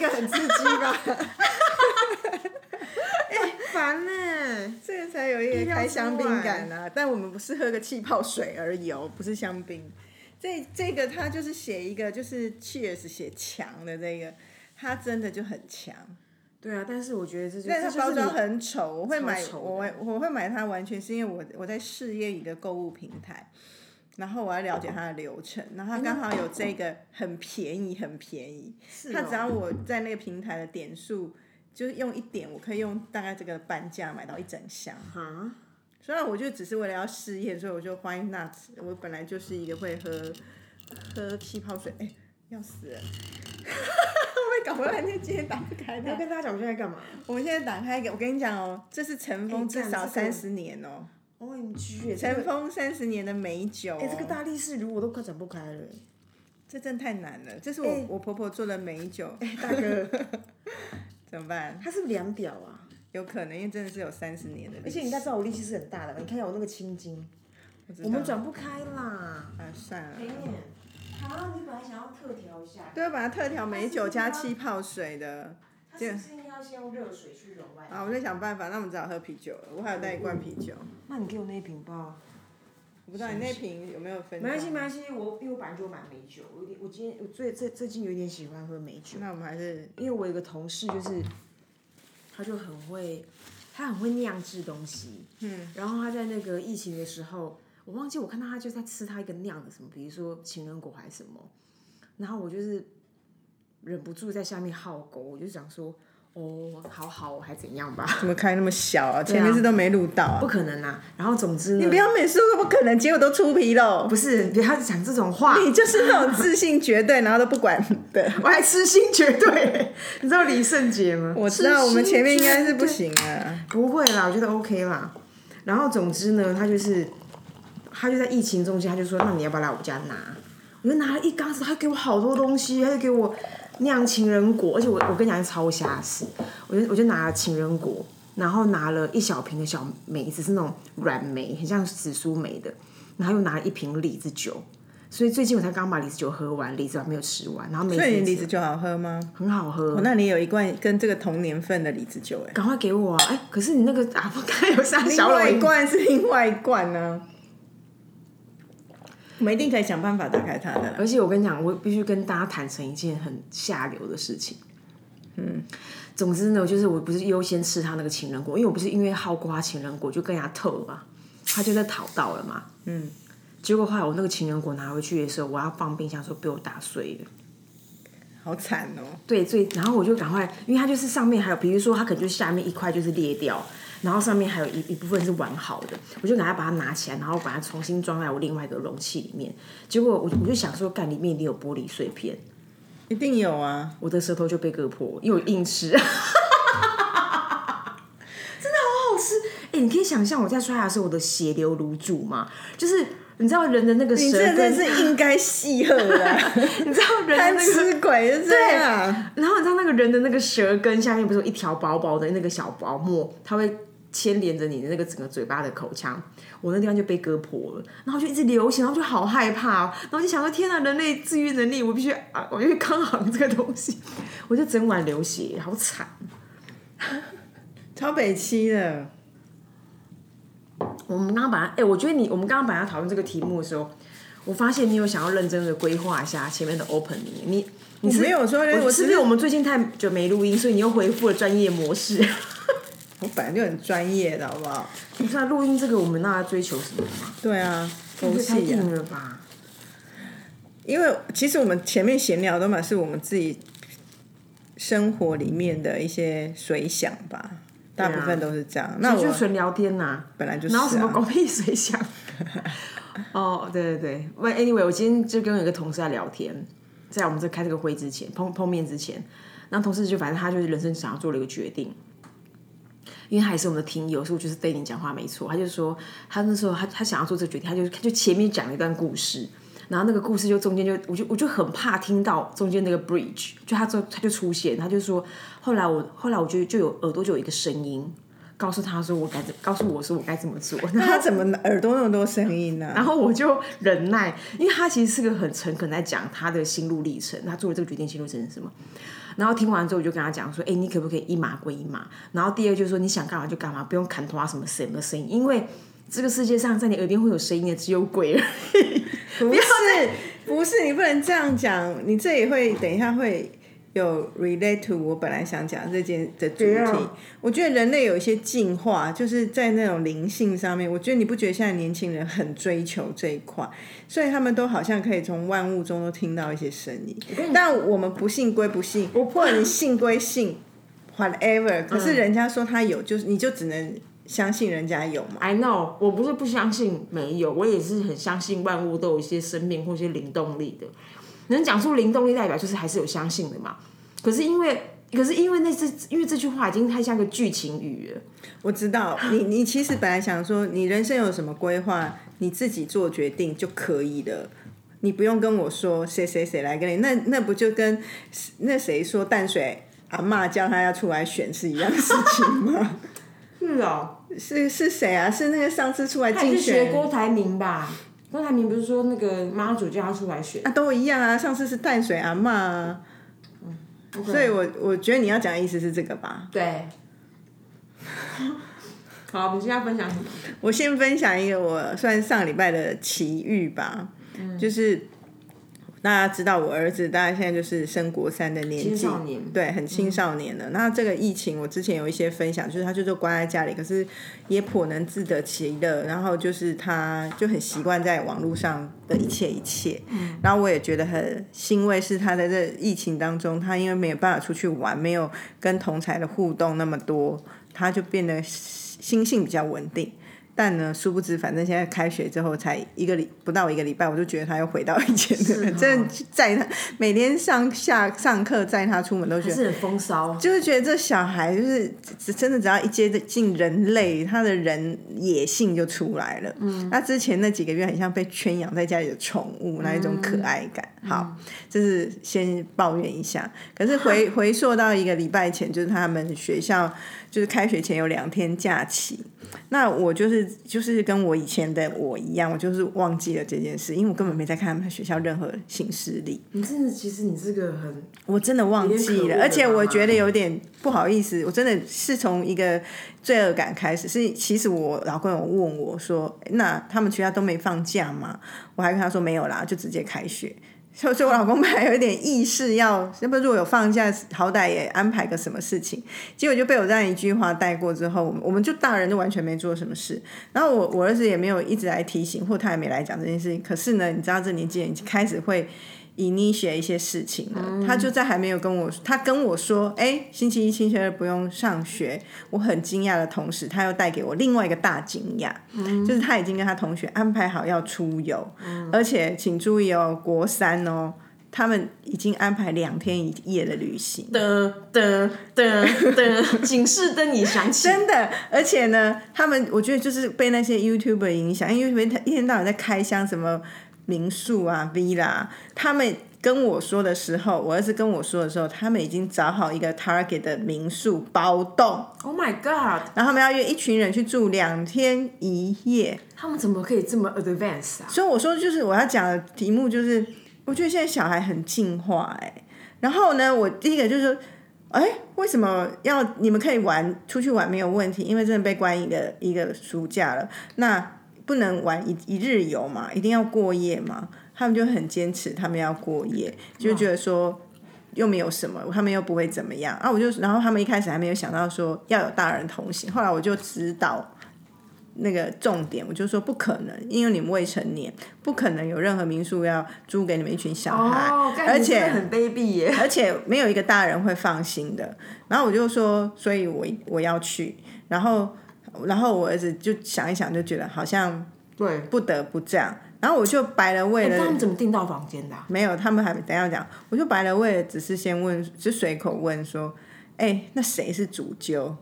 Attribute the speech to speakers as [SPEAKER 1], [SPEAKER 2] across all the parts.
[SPEAKER 1] 个很刺激吧？哎，烦呢，
[SPEAKER 2] 这个才有一个
[SPEAKER 1] 意料之
[SPEAKER 2] 开香槟
[SPEAKER 1] 外
[SPEAKER 2] 感啊！但我们不是喝个气泡水而已哦，不是香槟。这这个它就是写一个就是 Cheers 写强的这个，它真的就很强。
[SPEAKER 1] 对啊，但是我觉得这就
[SPEAKER 2] 但
[SPEAKER 1] 是
[SPEAKER 2] 它包装很丑，我会买我会我会买它，完全是因为我我在试验一个购物平台，然后我要了解它的流程，然后它刚好有这个很便宜很便宜，
[SPEAKER 1] 是哦。
[SPEAKER 2] 它只要我在那个平台的点数，就是用一点，我可以用大概这个半价买到一整箱。
[SPEAKER 1] 啊，
[SPEAKER 2] 虽然我就只是为了要试验，所以我就 Why not？我本来就是一个会喝喝气泡水，哎、要死了！我搞不半天今天打不开
[SPEAKER 1] 要跟大家讲我现在干嘛？
[SPEAKER 2] 我们现在打开一个，我跟你讲哦，这是尘封
[SPEAKER 1] 哎
[SPEAKER 2] 至少三十年哦，
[SPEAKER 1] ？O M G，耶这
[SPEAKER 2] 尘封三十年的美酒、
[SPEAKER 1] 哎，这个
[SPEAKER 2] 哦，
[SPEAKER 1] 大力士如我都快展不开了。
[SPEAKER 2] 这真的太难了。这是我、
[SPEAKER 1] 哎
[SPEAKER 2] 我婆婆做的美酒，
[SPEAKER 1] 哎，大哥，
[SPEAKER 2] 怎么办？
[SPEAKER 1] 它是不是量表啊？
[SPEAKER 2] 有可能，因为真的是有三十年的。
[SPEAKER 1] 而且你应该知道我力气是很大的吧？你看一下我那个青筋，
[SPEAKER 2] 我
[SPEAKER 1] 我们转不开啦。
[SPEAKER 2] 啊，算了。
[SPEAKER 1] 好，你本来想要特调一下，
[SPEAKER 2] 对，要把它特调美酒加气泡水的。
[SPEAKER 1] 它是不是应该要先用热水去融外？
[SPEAKER 2] 啊，我在想办法，那我们只好喝啤酒了。我还有带一罐啤酒，
[SPEAKER 1] 那你给我那一瓶吧。
[SPEAKER 2] 我不知道你那瓶有没有分。
[SPEAKER 1] 没关系，没关系，我因为我本来就有买美酒，我有点，我今天我最最最近有点喜欢喝美酒，
[SPEAKER 2] 那我们还是
[SPEAKER 1] 因为我有一个同事就是，他就很会，他很会酿制东西，嗯，然后他在那个疫情的时候，我忘记我看到他就在吃他一个酿的什么，比如说情人果还是什么，然后我就是忍不住在下面好狗，我就想说，哦，好好还怎样吧，
[SPEAKER 2] 怎么开那么小啊？前面是都没录到啊
[SPEAKER 1] 不。可能啊，然后总之，
[SPEAKER 2] 你不要每次都不可能，结果都出纰漏。
[SPEAKER 1] 不是不要讲这种话，
[SPEAKER 2] 你就是那种自信绝对，然后都不管 的。
[SPEAKER 1] 我还痴心绝对，你知道李圣杰吗？
[SPEAKER 2] 我知道我们前面应该是不。行啊。
[SPEAKER 1] 不会啦，我觉得 OK 啦。然后总之呢，他就是他就在疫情中间，他就说：“那你要不要来我家拿？”我就拿了一缸子，他给我好多东西，他就给我酿情人果，而且我我跟你讲超瞎事，我就我就拿了情人果，然后拿了一小瓶的小梅子，是那种软梅，很像紫苏梅的，然后又拿了一瓶李子酒。所以最近我才刚把李子酒喝完，李子还没有吃完，然后梅子
[SPEAKER 2] 所以李子酒好喝吗？
[SPEAKER 1] 很好喝。
[SPEAKER 2] 我，那你有一罐跟这个同年份的李子酒哎。
[SPEAKER 1] 赶快给我啊！哎、可是你那个啊，我刚才有三小老鹰
[SPEAKER 2] 外一罐是另外一罐呢、我们一定可以想办法打开它的。
[SPEAKER 1] 而且我跟你讲，我必须跟大家坦诚一件很下流的事情。嗯，总之呢，就是我不是优先吃他那个情人果，因为我不是因为好瓜情人果就跟人家透嘛，他就在讨到了嘛。嗯，结果后来我那个情人果拿回去的时候，我要放冰箱的时候被我打碎了。
[SPEAKER 2] 好惨哦！
[SPEAKER 1] 对，所以然后我就赶快，因为它就是上面还有，比如说它可能就下面一块就是裂掉，然后上面还有一一部分是完好的，我就赶快把它拿起来，然后把它重新装在我另外一个容器里面。结果我我就想说，干里面一定有玻璃碎片，
[SPEAKER 2] 一定有啊！
[SPEAKER 1] 我的舌头就被割破，因为我硬吃，真的好好吃。哎、你可以想象我在刷牙的时候，我的血流如注嘛？就是你知道人的那个舌
[SPEAKER 2] 你真
[SPEAKER 1] 根，
[SPEAKER 2] 的是应该戏喝的啊，
[SPEAKER 1] 你知道人的那个
[SPEAKER 2] 吃鬼是这样。
[SPEAKER 1] 然后你知道那个人的那个舌根下面不是有一条薄薄的那个小薄膜，它会牵连着你的那个整个嘴巴的口腔，我那地方就被割破了，然后就一直流血，然后就好害怕、然后就想说天哪，人类自愈能力，我必须啊，我就抗衡这个东西，我就整晚流血，好惨。
[SPEAKER 2] 超北七的，
[SPEAKER 1] 我们刚刚把它，哎、我觉得你，我们刚刚把它讨论这个题目的时候，我发现你有想要认真的规划一下前面的 opening，你你
[SPEAKER 2] 没有说，我是
[SPEAKER 1] 我是不是我们最近太久没录音，所以你又恢复了专业模式？
[SPEAKER 2] 我本来就很专业的，好不好？
[SPEAKER 1] 不是啊，录音这个我们那要追求什么吗？
[SPEAKER 2] 对啊，
[SPEAKER 1] 这太
[SPEAKER 2] 佛系啊。
[SPEAKER 1] 硬了吧？
[SPEAKER 2] 因为其实我们前面闲聊的嘛是我们自己生活里面的一些随想吧，大部分都是这样。那我
[SPEAKER 1] 那就纯聊天呐、
[SPEAKER 2] 本来就是、啊，
[SPEAKER 1] 然后什么狗屁随想？哦，对对对，喂，anyway，我今天就跟有一个同事在聊天，在我们这开这个会之前，碰碰面之前，然后同事就反正他就是人生想要做了一个决定，因为他也是我们的听友，所以我就是对你讲话没错。他就说他那时候他他想要做这个决定，他就他就前面讲了一段故事，然后那个故事就中间就我就我就很怕听到中间那个 bridge，就他就他就出现，他就说后来我后来我就就有耳朵就有一个声音告诉他说我该怎，告诉我说我该怎么做。
[SPEAKER 2] 那他怎么耳朵那么多声音呢、
[SPEAKER 1] 然后我就忍耐，因为他其实是个很诚恳在讲他的心路历程，他做了这个决定心路历程是什么。然后听完之后，我就跟他讲说：“哎，你可不可以一码归一码？然后第二就是说，你想干嘛就干嘛，不用砍头啊什么什么声音，因为这个世界上在你耳边会有声音的只有鬼而已。
[SPEAKER 2] 不是，不是，你不能这样讲，你这也会等一下会有 relate to 我本来想讲这件的主题。
[SPEAKER 1] 样
[SPEAKER 2] 我觉得人类有一些进化，就是在那种灵性上面，我觉得你不觉得现在年轻人很追求这一块，所以他们都好像可以从万物中都听到一些声音。但我们不信归不信，或者你信归信，whatever。可是人家说他有，就是你就只能相信人家有嘛。
[SPEAKER 1] I know，我不是不相信没有，我也是很相信万物都有一些生命或一些灵动力的。能讲出灵动力，代表就是还是有相信的嘛。可是因为，可是因为那是因为这句话已经太像个剧情语了。
[SPEAKER 2] 我知道你，你其实本来想说，你人生有什么规划，你自己做决定就可以了，你不用跟我说谁谁谁来跟你，那那不就跟那谁说淡水阿妈叫他要出来选是一样的事情吗？
[SPEAKER 1] 是哦，
[SPEAKER 2] 是是谁啊？是那个上次出来竞选
[SPEAKER 1] 郭台铭吧？郭台铭不是说那个妈祖叫他出来选？
[SPEAKER 2] 啊，都一样啊。上次是淡水阿妈啊，所以我我觉得你要讲的意思是这个吧？
[SPEAKER 1] 对。好，我们现在分享什么？
[SPEAKER 2] 我先分享一个我算上礼拜的奇遇吧，就是大家知道我儿子大概现在就是升国三的年纪，
[SPEAKER 1] 青少年
[SPEAKER 2] 对，很青少年了。那这个疫情，我之前有一些分享，就是他就是关在家里，可是也颇能自得其乐，然后就是他就很习惯在网络上的一切一切，然后我也觉得很欣慰，是他在这疫情当中，他因为没有办法出去玩，没有跟同才的互动那么多，他就变得心性比较稳定。但呢，殊不知，反正现在开学之后才一个礼不到一个礼拜，我就觉得他又回到以前的，真的载他每天上下上课载他出门都觉得
[SPEAKER 1] 是很风骚。
[SPEAKER 2] 就是觉得这小孩就是真的只要一接近人类，他的人野性就出来了。嗯，那之前那几个月很像被圈养在家里的宠物，那一种可爱感。好，这是先抱怨一下。可是回 回溯到一个礼拜前，就是他们学校就是开学前有两天假期。那我就是就是跟我以前的我一样，我就是忘记了这件事，因为我根本没在看他们学校任何行事历。
[SPEAKER 1] 你真的，其实你是个很
[SPEAKER 2] 我真的忘记了，而且我觉得有点不好意思，我真的是从一个罪恶感开始。是其实我老公有问我说：“那他们学校都没放假吗？”我还跟他说没有啦，就直接开学。所以，说我老公本来有一点意识要，那不如果有放假，好歹也安排个什么事情。结果就被我这样一句话带过之后，我们我们就大人就完全没做什么事。然后我我儿子也没有一直来提醒，或他也没来讲这件事情。可是呢，你知道这年纪人开始会 initiate 一些事情了。他就在还没有跟我，他跟我说，哎，星期一、星期二不用上学，我很惊讶的同时，他又带给我另外一个大惊讶，就是他已经跟他同学安排好要出游，而且请注意哦，国三哦。他们已经安排两天一夜的旅行，
[SPEAKER 1] 的的的的 警示灯已响起。
[SPEAKER 2] 真的，而且呢，他们我觉得就是被那些 YouTuber 影响，因为他一天到晚在开箱什么民宿啊、villa，他们跟我说的时候，我儿子跟我说的时候，他们已经找好一个 Target 的民宿包栋
[SPEAKER 1] ，Oh my god！
[SPEAKER 2] 然后他们要约一群人去住两天一夜。
[SPEAKER 1] 他们怎么可以这么 advance 啊？
[SPEAKER 2] 所以我说，就是我要讲的题目就是，我觉得现在小孩很进化哎、然后呢，我第一个就是说，哎，为什么要你们可以玩出去玩没有问题？因为真的被关一个一个暑假了，那不能玩一一日游嘛，一定要过夜嘛。他们就很坚持，他们要过夜，就觉得说。又没有什么，他们又不会怎么样啊！我就，然后他们一开始还没有想到说要有大人同行，后来我就指导那个重点，我就说不可能，因为你们未成年，不可能有任何民宿要租给你们一群小孩，
[SPEAKER 1] 哦，
[SPEAKER 2] 而且
[SPEAKER 1] 很卑鄙耶。
[SPEAKER 2] 而且没有一个大人会放心的。然后我就说，所以我我要去，然后然后我儿子就想一想，就觉得好像
[SPEAKER 1] 对，
[SPEAKER 2] 不得不这样。然后我就白了为了、
[SPEAKER 1] 他们怎么订到房间的啊、
[SPEAKER 2] 没有，他们还没等一下讲，我就白了为了只是先问，就随口问说，哎、那谁是主揪？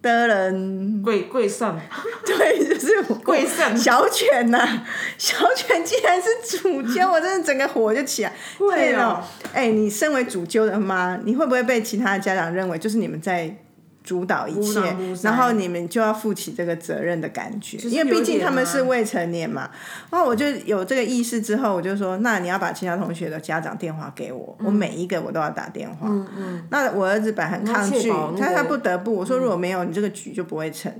[SPEAKER 2] 的人，
[SPEAKER 1] 贵贵上
[SPEAKER 2] 对，就是我
[SPEAKER 1] 贵上
[SPEAKER 2] 小犬呐、小犬竟然是主揪，我真的整个火就起来。
[SPEAKER 1] 会
[SPEAKER 2] 天
[SPEAKER 1] 哦
[SPEAKER 2] 哦，哎、你身为主揪的妈，你会不会被其他的家长认为就是你们在主导一切然后你们就要负起这个责任的感觉，因为毕竟他们是未成年嘛。然后我就有这个意识之后，我就说，那你要把其他同学的家长电话给我，我每一个我都要打电话。嗯嗯。那我儿子本来很抗拒
[SPEAKER 1] 确保，那
[SPEAKER 2] 但他不得不，我说如果没有你这个局就不会成。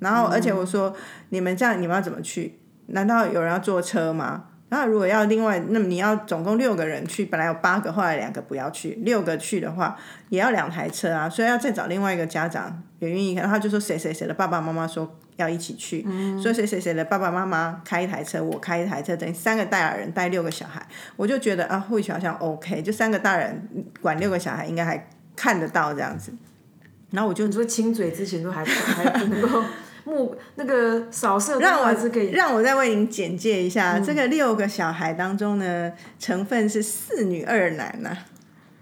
[SPEAKER 2] 然后而且我说你们这样你们要怎么去？难道有人要坐车吗？然后如果要另外，那么你要总共六个人去，本来有八个，后来两个不要去，六个去的话也要两台车啊，所以要再找另外一个家长也愿意，然后他就说谁谁谁的爸爸妈妈说要一起去，所以谁谁谁的爸爸妈妈开一台车，我开一台车，等于三个大人带六个小孩，我就觉得啊，或许好像 OK，就三个大人管六个小孩应该还看得到这样子，然后我就
[SPEAKER 1] 你说亲嘴之前都还还不能够目那个扫射
[SPEAKER 2] 让我让我再为您简介一下，这个六个小孩当中呢，成分是四女二男呐、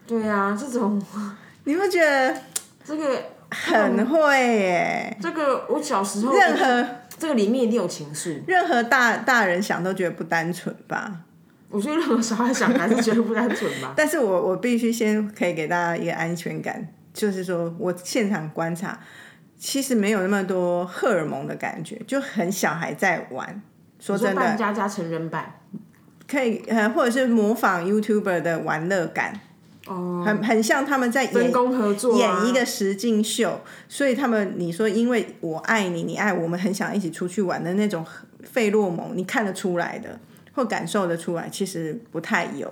[SPEAKER 1] 对啊，这种
[SPEAKER 2] 你不觉得
[SPEAKER 1] 这个
[SPEAKER 2] 很会耶？
[SPEAKER 1] 这个我小时候
[SPEAKER 2] 任何
[SPEAKER 1] 这个里面一定有情愫，
[SPEAKER 2] 任何大大人想都觉得不单纯吧？
[SPEAKER 1] 我觉得任何小孩想还是觉得不单纯吧。
[SPEAKER 2] 但是我我必须先可以给大家一个安全感，就是说我现场观察，其实没有那么多荷尔蒙的感觉，就很小孩在玩。说真的，
[SPEAKER 1] 扮家家成人版，
[SPEAKER 2] 可以呃，或者是模仿 YouTuber 的玩乐感，
[SPEAKER 1] 哦，
[SPEAKER 2] 很很像他们在演
[SPEAKER 1] 分工合作、啊，
[SPEAKER 2] 演一个实境秀，所以他们你说因为我爱你，你爱我们，很想一起出去玩的那种费洛蒙，你看得出来的，或感受得出来，其实不太有。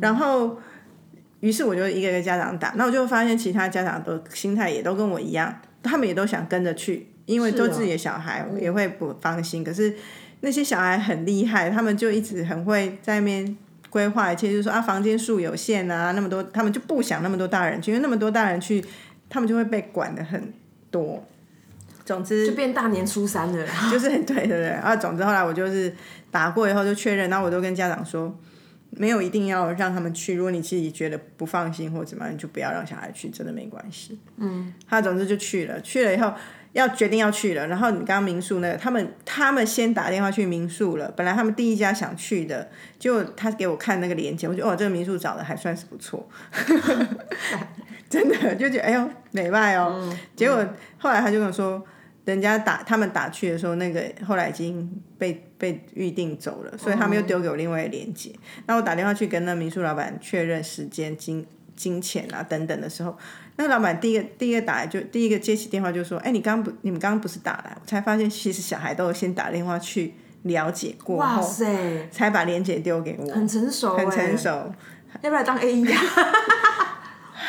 [SPEAKER 2] 然后，于是我就一个一个家长打，那我就发现其他家长的心态也都跟我一样，他们也都想跟着去，因为都自己的小孩也会不放心。可是那些小孩很厉害，他们就一直很会在那边规划一切，就是说啊，房间数有限啊，那么多，他们就不想那么多大人去，因为那么多大人去，他们就会被管的很多。总之
[SPEAKER 1] 就变大年初三了。
[SPEAKER 2] 就是很对对对，啊总之后来我就是打过以后就确认，然后我都跟家长说，没有一定要让他们去，如果你自己觉得不放心或怎么样，你就不要让小孩去，真的没关系。嗯，他总之就去了，去了以后要决定要去了，然后你刚刚民宿那个，他们他们先打电话去民宿了，本来他们第一家想去的，结果他给我看那个链接，我觉得哦这个民宿找的还算是不错，真的就觉得哎呦美败哦，结果后来他就跟我说。人家打他们打去的时候，那个后来已经被被预定走了，所以他们又丢给我另外一个链接。那我打电话去跟那民宿老板确认时间、金金钱啊等等的时候，那个老板第一个第一个打来就第一个接起电话就说：“哎，你刚不你们刚刚不是打来？”我才发现其实小孩都有先打电话去了解过
[SPEAKER 1] 哇
[SPEAKER 2] 后，
[SPEAKER 1] 塞，
[SPEAKER 2] 才把链接丢给我，
[SPEAKER 1] 很成熟、欸，
[SPEAKER 2] 很成，熟，
[SPEAKER 1] 要不要当 A E 啊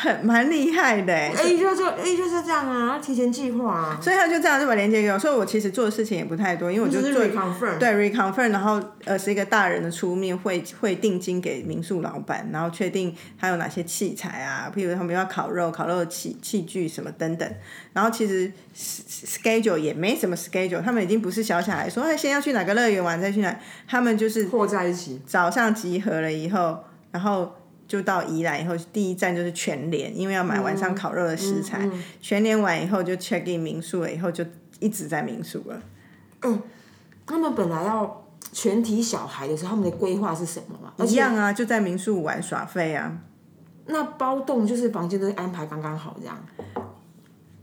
[SPEAKER 2] 很 蛮厉害的哎。
[SPEAKER 1] ？A E 就就 A 就是这样啊，提前计划啊。
[SPEAKER 2] 所以他就这样就把链接给我，所以我其实做的事情也不太多，因为我就
[SPEAKER 1] 就是
[SPEAKER 2] 做
[SPEAKER 1] reconfirm，
[SPEAKER 2] 对 reconfirm，然后呃是一个大人的出面会会定金给民宿老板，然后确定他有哪些器材啊，譬如他们要烤肉，烤肉的器器具什么等等，然后其实 schedule 也没什么 schedule，他们已经不是小小孩说哎先要去哪个乐园玩再去哪，他们就是
[SPEAKER 1] 和在一起。
[SPEAKER 2] 早上集合了以后，然后就到宜兰以后，第一站就是全联，因为要买晚上烤肉的食材。全联完以后就 check in 民宿了，以后就一直在民宿了。
[SPEAKER 1] 嗯他们本来要全体小孩的时候，他们的规划是什么嘛？
[SPEAKER 2] 一样啊，就在民宿玩耍费啊。
[SPEAKER 1] 那包栋就是房间都安排刚刚好这样。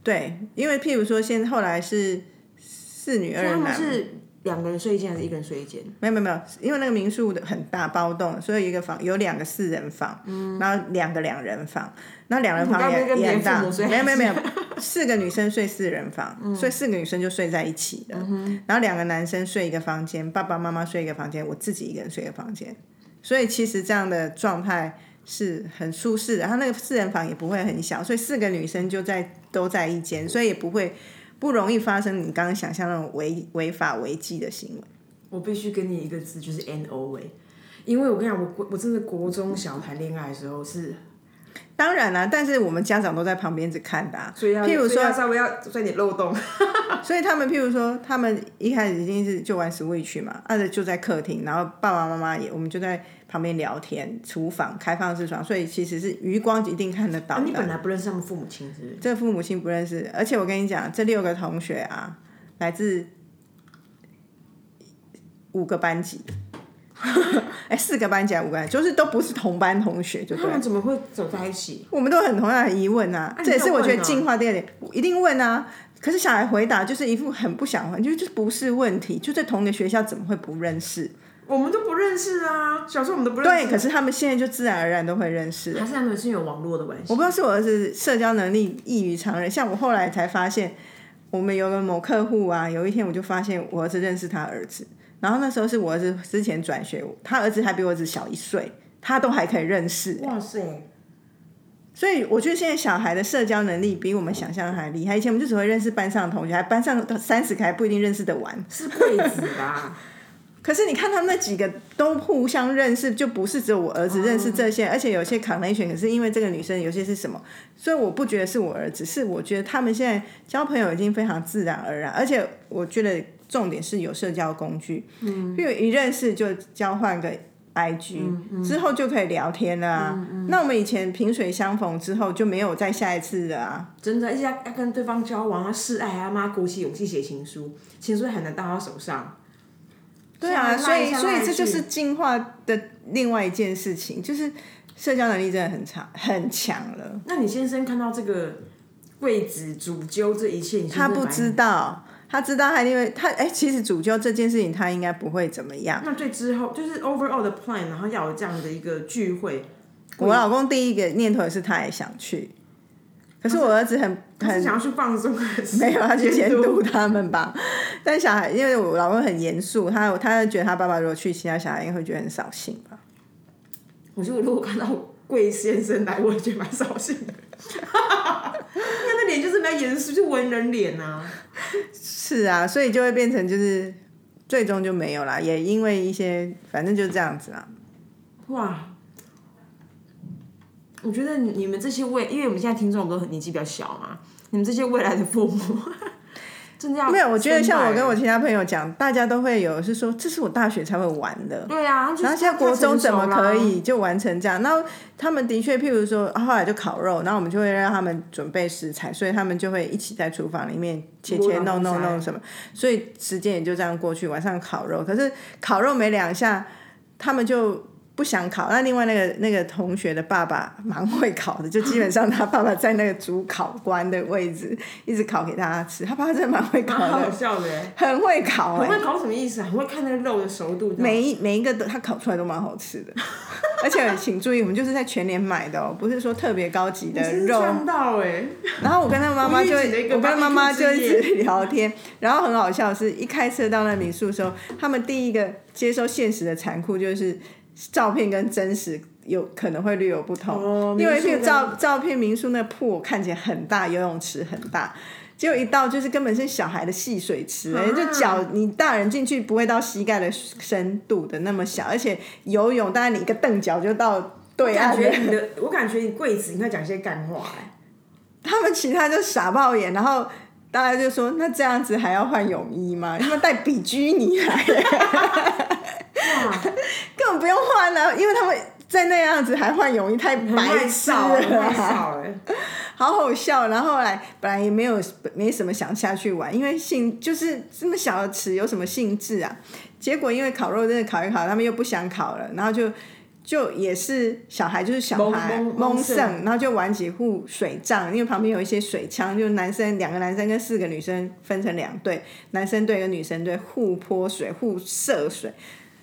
[SPEAKER 2] 对，因为譬如说，现后来是四女二
[SPEAKER 1] 他们
[SPEAKER 2] 男，
[SPEAKER 1] 是两个人睡一间还是一个人睡一间？
[SPEAKER 2] 没有没有没有，因为那个民宿的很大包栋，所以一个房有两个四人房，然后两个两人房，那两人房也也很大。没有没有没有，四个女生睡四人房，所以四个女生就睡在一起了，然后两个男生睡一个房间，爸爸妈妈睡一个房间，我自己一个人睡一个房间，所以其实这样的状态是很舒适的，他那个四人房也不会很小，所以四个女生就在都在一间，所以也不会不容易发生你刚刚想象那种违违法违纪的行为。
[SPEAKER 1] 我必须给你一个字，就是 N O 哎，因为我跟你讲，我国我真的国中小谈恋爱的时候是，
[SPEAKER 2] 当然啦、但是我们家长都在旁边只看的、啊。
[SPEAKER 1] 所以要
[SPEAKER 2] 譬如说
[SPEAKER 1] 要稍微要钻点漏洞。
[SPEAKER 2] 所以他们譬如说，他们一开始一定是就玩 Switch 嘛，啊，就在客厅，然后爸爸妈妈也，我们就在旁边聊天，厨房开放式床，所以其实是余光一定看得到的。
[SPEAKER 1] 啊你本来不认识他们父母亲是不是？
[SPEAKER 2] 这父母亲不认识，而且我跟你讲，这六个同学啊，来自五个班级，哎，四个班级还五个班，就是都不是同班同学，就对
[SPEAKER 1] 他们。怎么会走在一起？
[SPEAKER 2] 我们都很同样的疑问啊，这也是我觉得进化第二点，一定问啊。可是小孩回答就是一副很不想回，就是不是问题，就在同一个学校怎么会不认识？
[SPEAKER 1] 我们都不认识啊，小时候我们都不认识。
[SPEAKER 2] 对，可是他们现在就自然而然都会认识。
[SPEAKER 1] 还是他们是有网络的关系。
[SPEAKER 2] 我不知道是我儿子社交能力异于常人，像我后来才发现，我们有个某客户啊，有一天我就发现我儿子认识他儿子，然后那时候是我儿子之前转学，他儿子还比我儿子小一岁，他都还可以认识。
[SPEAKER 1] 哇塞，
[SPEAKER 2] 所以我觉得现在小孩的社交能力比我们想象的还厉害。以前我们就只会认识班上的同学，还班上三十个还不一定认识得完。
[SPEAKER 1] 是柜子吧？
[SPEAKER 2] 可是你看他们那几个都互相认识，就不是只有我儿子认识这些，而且有些 connection，可是因为这个女生有些是什么，所以我不觉得是我儿子，是我觉得他们现在交朋友已经非常自然而然，而且我觉得重点是有社交工具，嗯，比如一认识就交换个 IG，、之后就可以聊天了啊。那我们以前萍水相逢之后就没有再下一次了啊。
[SPEAKER 1] 真的，而且要要跟对方交往，啊示爱，还要妈鼓起勇气写情书，情书很难到他手上。
[SPEAKER 2] 对啊，所以所以这就
[SPEAKER 1] 是
[SPEAKER 2] 是进化的另外一件事情，就是社交能力真的很强很强了。
[SPEAKER 1] 那你先生看到这个柜子主揪这一切，
[SPEAKER 2] 他不知道，他知道他因为他哎、其实主教这件事情他应该不会怎么样。
[SPEAKER 1] 那对之后就是 overall 的 plan，然后要有这样的一个聚会，
[SPEAKER 2] 我老公第一个念头也是他也想去，可是我儿子很很
[SPEAKER 1] 想要去放松
[SPEAKER 2] 没有，他去监
[SPEAKER 1] 监
[SPEAKER 2] 督他们吧。但小孩，因为我老公很严肃，他他觉得他爸爸如果去，其他小孩应该会觉得很扫兴吧。
[SPEAKER 1] 我觉得我如果看到贵先生来，我也觉得蛮扫兴的。因为那脸就是比较严肃，就文人脸啊。
[SPEAKER 2] 是啊，所以就会变成就是最终就没有啦，也因为一些反正就这样子啦。
[SPEAKER 1] 哇！我觉得你你们这些未，因为我们现在听众都很年纪比较小嘛，你们这些未来的父母，真的要
[SPEAKER 2] 没有，我觉得像我跟我其他朋友讲，大家都会有是说，这是我大学才会玩的。
[SPEAKER 1] 对啊，
[SPEAKER 2] 然后现在国中怎么可以就完成这样？然后他们的确，譬如说，啊后来就烤肉，然后我们就会让他们准备食材，所以他们就会一起在厨房里面切切弄弄弄什么，所以时间也就这样过去。晚上烤肉，可是烤肉没两下，他们就不想考。那另外那个那个同学的爸爸蛮会烤的，就基本上他爸爸在那个主考官的位置一直烤给大家吃。他爸爸真的蛮会烤的，
[SPEAKER 1] 笑的。
[SPEAKER 2] 很会烤哎、
[SPEAKER 1] 很会搞什么意思啊？很会看那个肉的熟度。
[SPEAKER 2] 每一每一个都他烤出来都蛮好吃的，而且请注意，我们就是在全年买的哦，不是说特别高级的肉。
[SPEAKER 1] 赚到哎！
[SPEAKER 2] 然后我跟他妈妈就我跟他妈妈就一直聊天，然后很好笑的是，一开车到那民宿的时候，他们第一个接受现实的残酷就是照片跟真实有可能会略有不同，
[SPEAKER 1] 哦
[SPEAKER 2] 因为
[SPEAKER 1] 民宿跟
[SPEAKER 2] 这个照照片民宿那铺看起来很大，游泳池很大。结果一到就是根本是小孩的戏水池、欸，
[SPEAKER 1] 啊
[SPEAKER 2] 就脚你大人进去不会到膝盖的深度的那么小，而且游泳大概你一个蹬脚就到对
[SPEAKER 1] 感
[SPEAKER 2] 岸感。
[SPEAKER 1] 觉你的，我感觉你柜子你会讲一些干话哎。
[SPEAKER 2] 他们其他就傻爆眼，然后大家就说：“那这样子还要换泳衣吗？他们带比基尼来，
[SPEAKER 1] 哇，
[SPEAKER 2] 根本不用换了，因为他们在那样子还换泳衣，太白
[SPEAKER 1] 害
[SPEAKER 2] 痴了。好好笑。然后后来本来也没有没什么想下去玩，因为兴就是这么小的池有什么兴致啊？结果因为烤肉真的烤一烤，他们又不想烤了，然后就。就也是小孩，就是小孩
[SPEAKER 1] 蒙盛，
[SPEAKER 2] 然后就玩几户水仗，因为旁边有一些水枪，就男生两个男生跟四个女生分成两队，男生队跟女生队互泼水、互射水。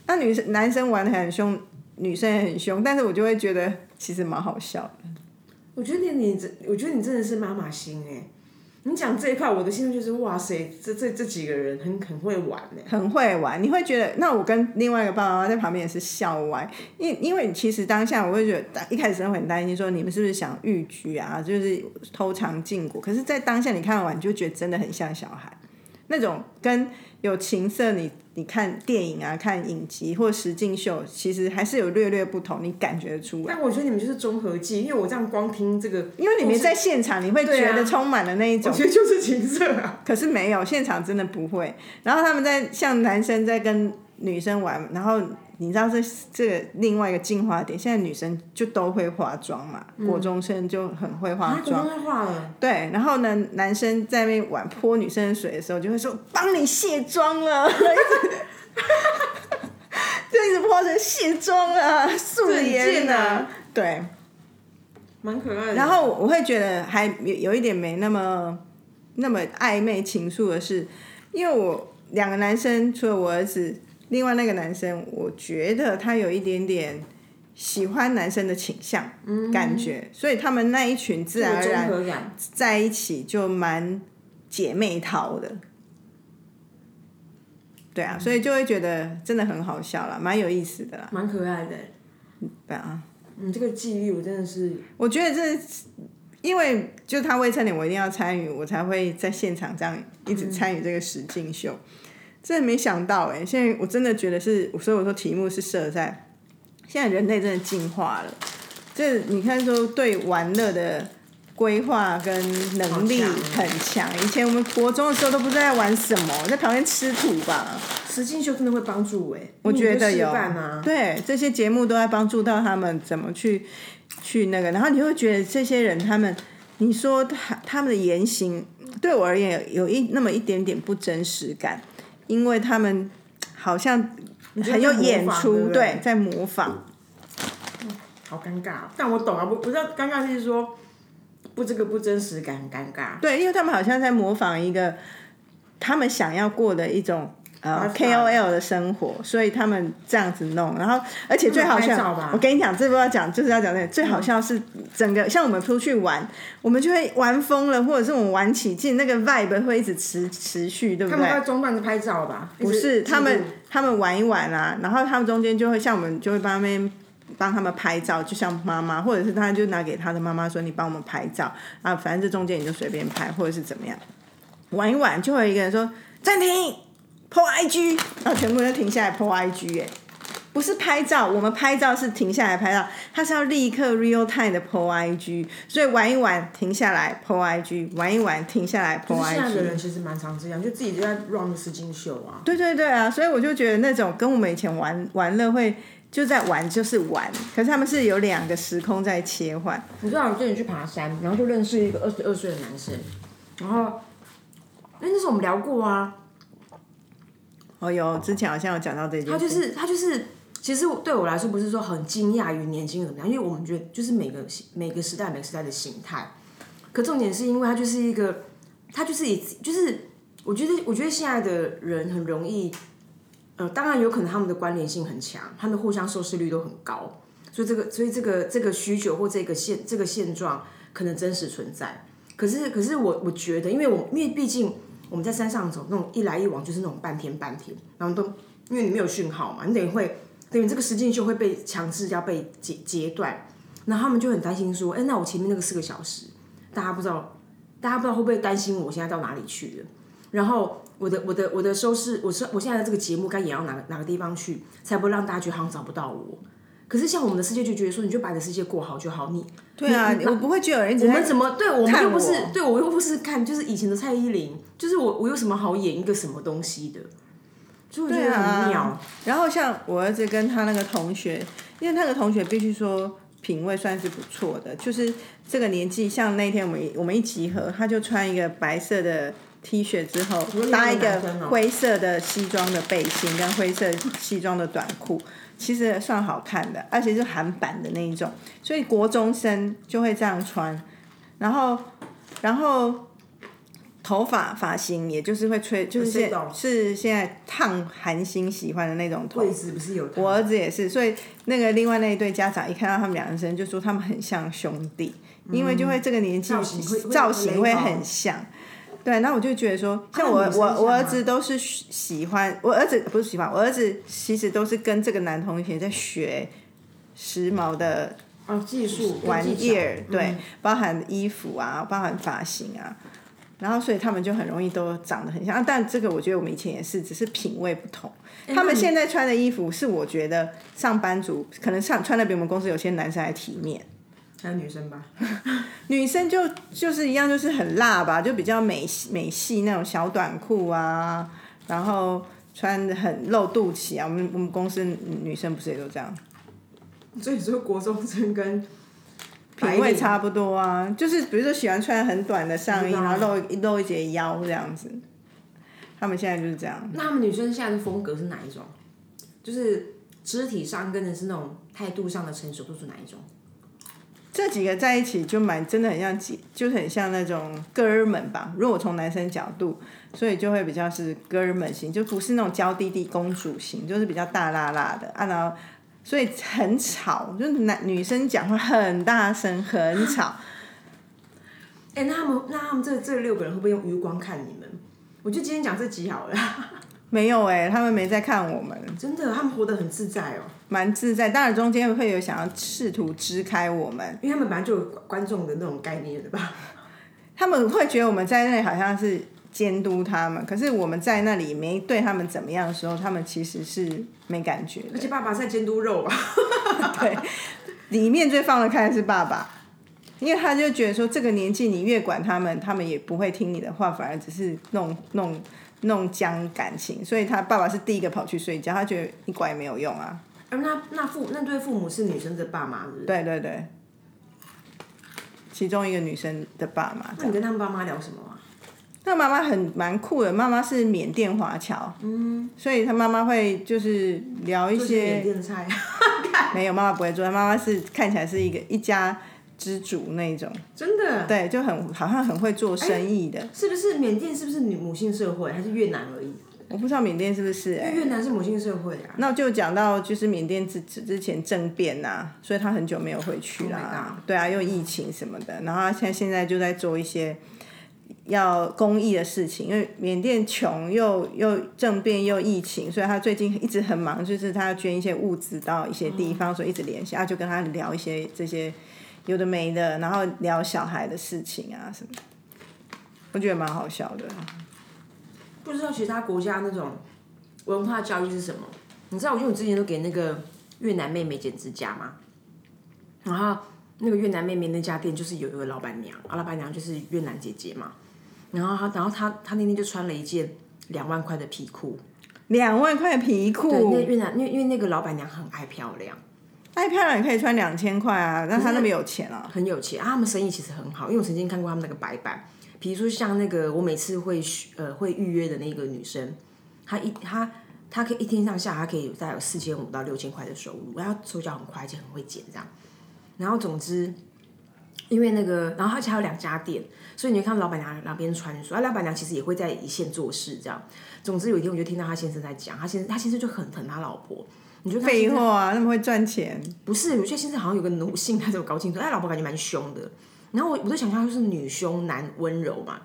[SPEAKER 2] 那女生男生玩的很凶，女生也很凶，但是我就会觉得其实蛮好笑的。
[SPEAKER 1] 我觉得你这，我觉得你真的是妈妈心哎。你讲这一块，我的心中就是哇塞，这这这几个人很很会玩哎。
[SPEAKER 2] 很会玩，你会觉得，那我跟另外一个爸爸妈妈在旁边也是笑歪，因因为其实当下我会觉得，一开始很担心，说你们是不是想逾矩啊，就是偷尝禁果。可是，在当下你看完，你就觉得真的很像小孩，那种跟有情色你你看电影啊、看影集或实境秀，其实还是有略略不同，你感觉得出来。
[SPEAKER 1] 但我觉得你们就是综合技，因为我这样光听这个，
[SPEAKER 2] 因为你们在现场，你会觉得充满了那一种
[SPEAKER 1] 我觉得就是情色啊。
[SPEAKER 2] 可是没有，现场真的不会。然后他们在像男生在跟女生玩，然后你知道这这个另外一个进化点，现在女生就都会化妆嘛，国中生就很会化
[SPEAKER 1] 啊，
[SPEAKER 2] 妆。
[SPEAKER 1] 化了，
[SPEAKER 2] 对，然后呢，男生在那边玩泼女生的水的时候，就会说帮你卸妆了，就一直泼成卸妆啊、素
[SPEAKER 1] 很
[SPEAKER 2] 颜
[SPEAKER 1] 贱啊，
[SPEAKER 2] 对。
[SPEAKER 1] 蛮可爱的。
[SPEAKER 2] 然后我会觉得还有有一点没那么那么暧昧情愫的是，因为我两个男生，除了我儿子，另外那个男生，我觉得他有一点点喜欢男生的倾向，感觉，所以他们那一群自然而然，在一起就蛮姐妹淘的。对啊，所以就会觉得真的很好笑啦，蛮有意思的啦。
[SPEAKER 1] 蛮可爱的。
[SPEAKER 2] 对啊，
[SPEAKER 1] 你这个记忆我真的是
[SPEAKER 2] 我觉得这因为就他未成年，我一定要参与，我才会在现场这样一直参与这个实境秀。真的没想到哎、现在我真的觉得是，所以我说题目是设在现在人类真的进化了。这你看说对玩乐的规划跟能力很强。以前我们国中的时候都不知道在玩什么，在旁边吃土吧。
[SPEAKER 1] 实境秀真的会帮助哎、
[SPEAKER 2] 我觉得有
[SPEAKER 1] 啊，
[SPEAKER 2] 对这些节目都在帮助到他们怎么去去那个，然后你会觉得这些人他们，你说他他们的言行对我而言有一那么一点点不真实感，因为他们好像很有演出，
[SPEAKER 1] 对
[SPEAKER 2] 在模仿。
[SPEAKER 1] 好尴尬。但我懂啊，不不知道尴尬是说不这个不真实感很尴尬。
[SPEAKER 2] 对，因为他们好像在模仿一个他们想要过的一种呃 KOL 的生活，所以他们这样子弄，然后而且最好笑我跟你讲，这不要讲，就是要讲那个最好笑是整个像我们出去玩，我们就会玩疯了，或者是我们玩起劲，那个 vibe 会一直持持续，对不对
[SPEAKER 1] 他们？在中段是拍照吧？不
[SPEAKER 2] 不是，他们他们玩一玩啊，然后他们中间就会像我们就会帮他们帮他们拍照，就像妈妈，或者是他就拿给他的妈妈说你帮我们拍照啊，反正这中间你就随便拍，或者是怎么样，玩一玩就会有一个人说暂停，po IG，然后全部人都停下来 po IG，哎，不是拍照，我们拍照是停下来拍照，他是要立刻 real time 的 po IG，所以玩一玩停下来 po IG，玩一玩停下来 po
[SPEAKER 1] 现在的
[SPEAKER 2] IG。
[SPEAKER 1] 人其实蛮常这样，就自己就在 run 实境秀啊。
[SPEAKER 2] 对对对啊，所以我就觉得那种跟我们以前玩玩乐会就在玩就是玩，可是他们是有两个时空在切换。
[SPEAKER 1] 你知道我之前去爬山，然后就认识一个二十二岁的男生，然后，哎，那时候我们聊过啊，
[SPEAKER 2] 哦有之前好像有讲到这件事，
[SPEAKER 1] 他就是他就是，其实对我来说不是说很惊讶于年轻人怎么样，因为我们觉得就是每个每个时代每个时代的形态，可重点是因为他就是一个，他就是以就是我觉得我觉得现在的人很容易，呃，当然有可能他们的关联性很强，他们互相收视率都很高，所以这个所以这个这个需求或这个现这个现状可能真实存在，可是可是我我觉得，因为我因为毕竟我们在山上走那种一来一往就是那种半天半天，然后都因为你没有讯号嘛，你等于会等于这个时间就会被强制要被截截断，然后他们就很担心说，哎、那我前面那个四个小时，大家不知道大家不知道会不会担心我现在到哪里去了，然后我的我的我的收视，我是我现在的这个节目该演到哪个哪个地方去，才不会让大家觉得好像找不到我。可是像我们的世界就觉得说，你就把你的世界过好就好，你
[SPEAKER 2] 对啊，我不会觉得有人一直
[SPEAKER 1] 我们怎么对我们又不是
[SPEAKER 2] 我
[SPEAKER 1] 对我又不是看就是以前的蔡依林，就是我我有什么好演一个什么东西的，所以我觉得很妙。
[SPEAKER 2] 啊然后像我儿子跟他那个同学，因为那个同学必须说品味算是不错的，就是这个年纪，像那天我们我们一集合，他就穿一个白色的 T 恤之后搭一个灰色的西装的背心跟灰色西装的短裤，其实算好看的，而且是韩版的那一种，所以国中生就会这样穿，然后然后。头发发型也就是会吹，就是现是现在烫韩星喜欢的那种头。
[SPEAKER 1] 位置不是有
[SPEAKER 2] 我儿子也是，所以那个另外那一对家长一看到他们两个人，就说他们很像兄弟，因为就会这个年纪
[SPEAKER 1] 造型会
[SPEAKER 2] 很像。对，那我就觉得说，像我我我儿子都是喜欢，我儿子不是喜欢，我儿子其实都是跟这个男同学在学时髦的
[SPEAKER 1] 哦技术
[SPEAKER 2] 玩意儿，对，
[SPEAKER 1] 嗯
[SPEAKER 2] 包含衣服啊，包含发型啊，然后所以他们就很容易都长得很像，啊但这个我觉得我们以前也是，只是品味不同。他们现在穿的衣服是我觉得上班族可能上穿的比我们公司有些男生还体面，
[SPEAKER 1] 还有女生吧，
[SPEAKER 2] 女生就就是一样，就是很辣吧，就比较美美系那种小短裤啊，然后穿的很露肚脐啊。我们我们公司女生不是也都这样？
[SPEAKER 1] 所以说国中生跟
[SPEAKER 2] 品味差不多啊，就是比如说喜欢穿很短的上衣，然后露一露一截腰这样子。他们现在就是这样，
[SPEAKER 1] 那他们女生现在的风格是哪一种？就是肢体上跟的是那种态度上的成熟度是哪一种？
[SPEAKER 2] 这几个在一起就蛮真的很像姐，就是很像那种哥们吧。如果从男生角度，所以就会比较是哥们型，就不是那种娇滴滴公主型，就是比较大辣辣的啊。然后所以很吵，就是男女生讲话很大声，很吵。
[SPEAKER 1] 哎、那他们那他们这这六个人会不会用余光看你们？我就今天讲这集好了，
[SPEAKER 2] 没有哎、他们没在看我们，
[SPEAKER 1] 真的，他们活得很自在哦，
[SPEAKER 2] 蛮自在。当然中间会有想要试图支开我们，
[SPEAKER 1] 因为他们本来就有观众的那种概念的吧？
[SPEAKER 2] 他们会觉得我们在那里好像是监督他们，可是我们在那里没对他们怎么样的时候，他们其实是没感觉的
[SPEAKER 1] 而。且爸爸在监督肉啊？
[SPEAKER 2] 对，里面最放得开的是爸爸，因为他就觉得说这个年纪你越管他们，他们也不会听你的话，反而只是弄弄弄僵感情，所以他爸爸是第一个跑去睡觉，他觉得你管也没有用啊。
[SPEAKER 1] 而那那父那对父母是女生的爸妈，是不是？
[SPEAKER 2] 对对对，其中一个女生的爸妈。
[SPEAKER 1] 那你跟他们爸妈聊什么啊？
[SPEAKER 2] 那妈妈很蛮酷的，妈妈是缅甸华侨，嗯，所以她妈妈会就是聊一
[SPEAKER 1] 就是缅
[SPEAKER 2] 些
[SPEAKER 1] 甸菜，
[SPEAKER 2] 没有妈妈不会做，她妈妈是看起来是一个一家之主那种，
[SPEAKER 1] 真的？
[SPEAKER 2] 对，就很好像很会做生意的。
[SPEAKER 1] 是不是缅甸是不是女母性社会，还是越南而已？
[SPEAKER 2] 我不知道缅甸是不是哎、
[SPEAKER 1] 越南是母性社会啊。
[SPEAKER 2] 那就讲到就是缅甸之之之前政变呐、所以他很久没有回去
[SPEAKER 1] Oh
[SPEAKER 2] 啦对啊，又疫情什么的，然后他现在现在就在做一些要公益的事情，因为缅甸穷又又政变又疫情，所以他最近一直很忙，就是他要捐一些物资到一些地方，所以一直联系，啊，就跟他聊一些这些有的没的，然后聊小孩的事情啊什么的，我觉得蛮好笑的。
[SPEAKER 1] 不知道其他国家那种文化教育是什么？你知道，因为我之前都给那个越南妹妹剪指甲嘛，然后那个越南妹妹那家店就是有一个老板娘，啊，老板娘就是越南姐姐嘛，然后她，然后她，她那天就穿了一件两万块的皮裤，
[SPEAKER 2] 两万块皮裤？
[SPEAKER 1] 对，那，越南，因为因为那个老板娘很爱漂亮，
[SPEAKER 2] 爱漂亮也可以穿两千块啊，那他那么有钱啊。
[SPEAKER 1] 很有钱啊，他们生意其实很好，因为我曾经看过他们那个白板，比如说像那个我每次会呃会预约的那个女生，她一她她可以一天上下，她可以大概有四千五到六千块的收入，然后手脚很快，而且很会剪这样。然后总之，因为那个，然后而且还有两家店，所以你会看到老板娘两边穿梭，啊，老板娘其实也会在一线做事这样。总之有一天我就听到他先生在讲，他先生他先生就很疼他老婆，你就
[SPEAKER 2] 废话啊，那么会赚钱，
[SPEAKER 1] 不是，有些先生好像有个奴性，还是我搞清楚。哎，老婆感觉蛮凶的。然后我我在想象就是女凶男温柔嘛。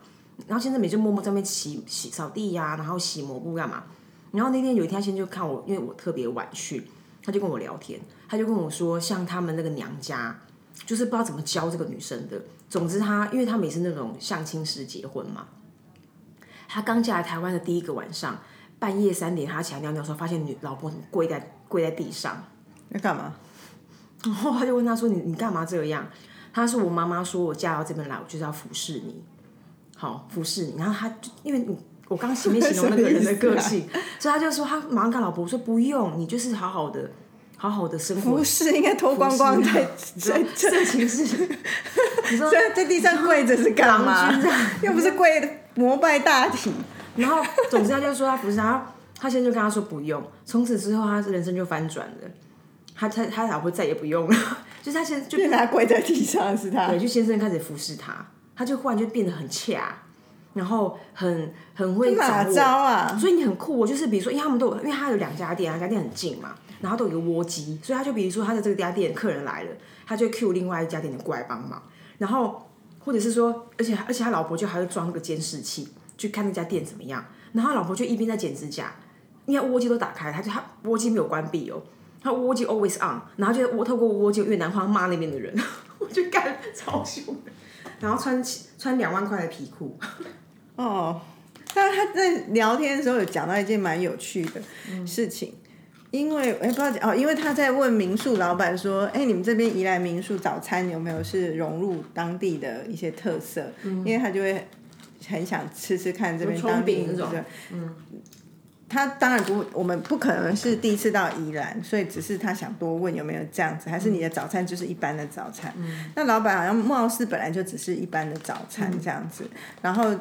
[SPEAKER 1] 然后先生每次默默在那边洗洗扫地呀、然后洗抹布干嘛。然后那天有一天，他先生就看我，因为我特别晚去，他就跟我聊天，他就跟我说，像他们那个娘家，就是不知道怎么教这个女生的。总之他，因为他们也是那种相亲式结婚嘛，他刚嫁来台湾的第一个晚上，半夜三点他起来尿尿的时候，发现女老婆跪在跪在地上。
[SPEAKER 2] 要干嘛？
[SPEAKER 1] 然后他就问他说：“你你干嘛这样？”他是：“我妈妈说我嫁到这边来，我就是要服侍你，好服侍你。”然后他就因为你我刚前面形容那个人的个性，所以他就说他马上跟老婆说：“不用，你就是好好的。”好好的生活
[SPEAKER 2] 不，是应该脱光光在在
[SPEAKER 1] 色情是，你说
[SPEAKER 2] 在在地上跪着是干嘛？又不是跪膜拜大体。
[SPEAKER 1] 然后总之他就说他服侍他，然后他先生就跟他说不用，从此之后他人生就翻转了，他他他老婆再也不用了，就是他现在就
[SPEAKER 2] 就他跪在地上是他
[SPEAKER 1] 对，，就先生开始服侍他，他就忽然就变得很恰，然后很很会
[SPEAKER 2] 哪
[SPEAKER 1] 掌握。
[SPEAKER 2] 招啊？
[SPEAKER 1] 所以你很酷哦，就是比如说，因为他们都有，因为他有两家店，两家店很近嘛，然后都有一个窝机，所以他就比如说他的这个家店客人来了，他就 Q 另外一家店的过来帮忙，然后或者是说，而且而且他老婆就还会装那个监视器去看那家店怎么样，然后他老婆就一边在剪指甲，因为窝机都打开，他就他窝机没有关闭哦，他窝就 always on，然后就我透过窝机用越南话骂那边的人，我就干超凶的，然后穿穿两万块的皮裤，
[SPEAKER 2] 哦，但他在聊天的时候有讲到一件蛮有趣的
[SPEAKER 1] 嗯
[SPEAKER 2] 事情。因为哎，不知道讲哦，因为他在问民宿老板说：“哎，你们这边宜兰民宿早餐有没有是融入当地的一些特色？”因为他就会很想吃吃看这边
[SPEAKER 1] 葱
[SPEAKER 2] 当地
[SPEAKER 1] 饼那种
[SPEAKER 2] 他当然不，我们不可能是第一次到宜兰，所以只是他想多问有没有这样子，还是你的早餐就是一般的早餐？那老板好像貌似本来就只是一般的早餐这样子，然后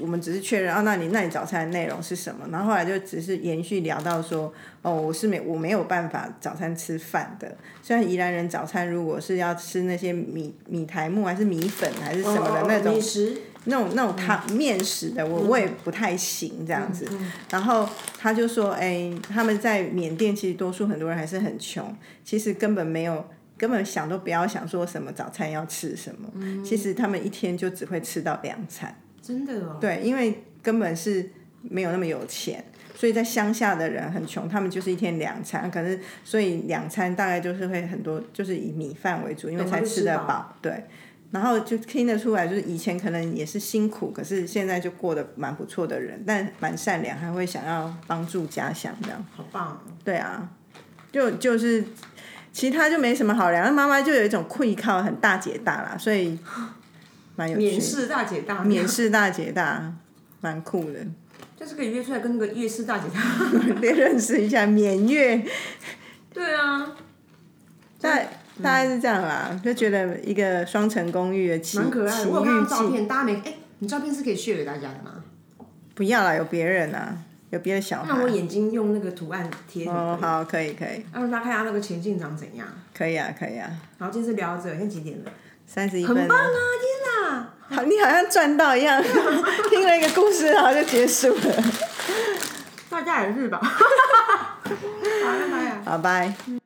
[SPEAKER 2] 我们只是确认啊，那你那你早餐的内容是什么？然后后来就只是延续聊到说，哦，我是没我没有办法早餐吃饭的。虽然宜兰人早餐如果是要吃那些米米苔木还是米粉还是什么的那种
[SPEAKER 1] 米食，
[SPEAKER 2] 那种那种汤面食的，我我也不太行这样子。然后他就说，哎，他们在缅甸其实多数很多人还是很穷，其实根本没有。根本想都不要想说什么早餐要吃什么，其实他们一天就只会吃到两餐。
[SPEAKER 1] 真的哦。
[SPEAKER 2] 对，因为根本是没有那么有钱，所以在乡下的人很穷，他们就是一天两餐，可是所以两餐大概就是会很多，就是以米饭为主，因为才吃得饱。对，然后就听得出来，就是以前可能也是辛苦，可是现在就过得蛮不错的人，但蛮善良，还会想要帮助家乡这样。
[SPEAKER 1] 好棒。
[SPEAKER 2] 对啊，就就是。其他就没什么好聊，那妈妈就有一种愧靠，很大姐大啦，所以蛮有趣。
[SPEAKER 1] 免试大姐大，
[SPEAKER 2] 免试大姐大，蛮酷的。
[SPEAKER 1] 就是可以约出来跟那个月式大姐大
[SPEAKER 2] 认识一下，免月。
[SPEAKER 1] 对啊，
[SPEAKER 2] 大大概是这样啦，就觉得一个双层公寓的奇
[SPEAKER 1] 蛮可爱的。我
[SPEAKER 2] 看
[SPEAKER 1] 照片，大家没哎，你照片是可以 share 给大家的吗？
[SPEAKER 2] 不要啦，有别人啊。有别的小孩。
[SPEAKER 1] 那我眼睛用那个图案贴。
[SPEAKER 2] 哦，好，可以可以。
[SPEAKER 1] 让大家看下那个前进长怎样。
[SPEAKER 2] 可以啊，可以啊。
[SPEAKER 1] 然后今次聊到这，现在几点了？
[SPEAKER 2] 三十一分。
[SPEAKER 1] 很棒啊！天哪，
[SPEAKER 2] 好，你好像赚到一样，听了一个故事，然后就结束了。
[SPEAKER 1] 大家也是吧？好，拜拜。
[SPEAKER 2] 好，拜。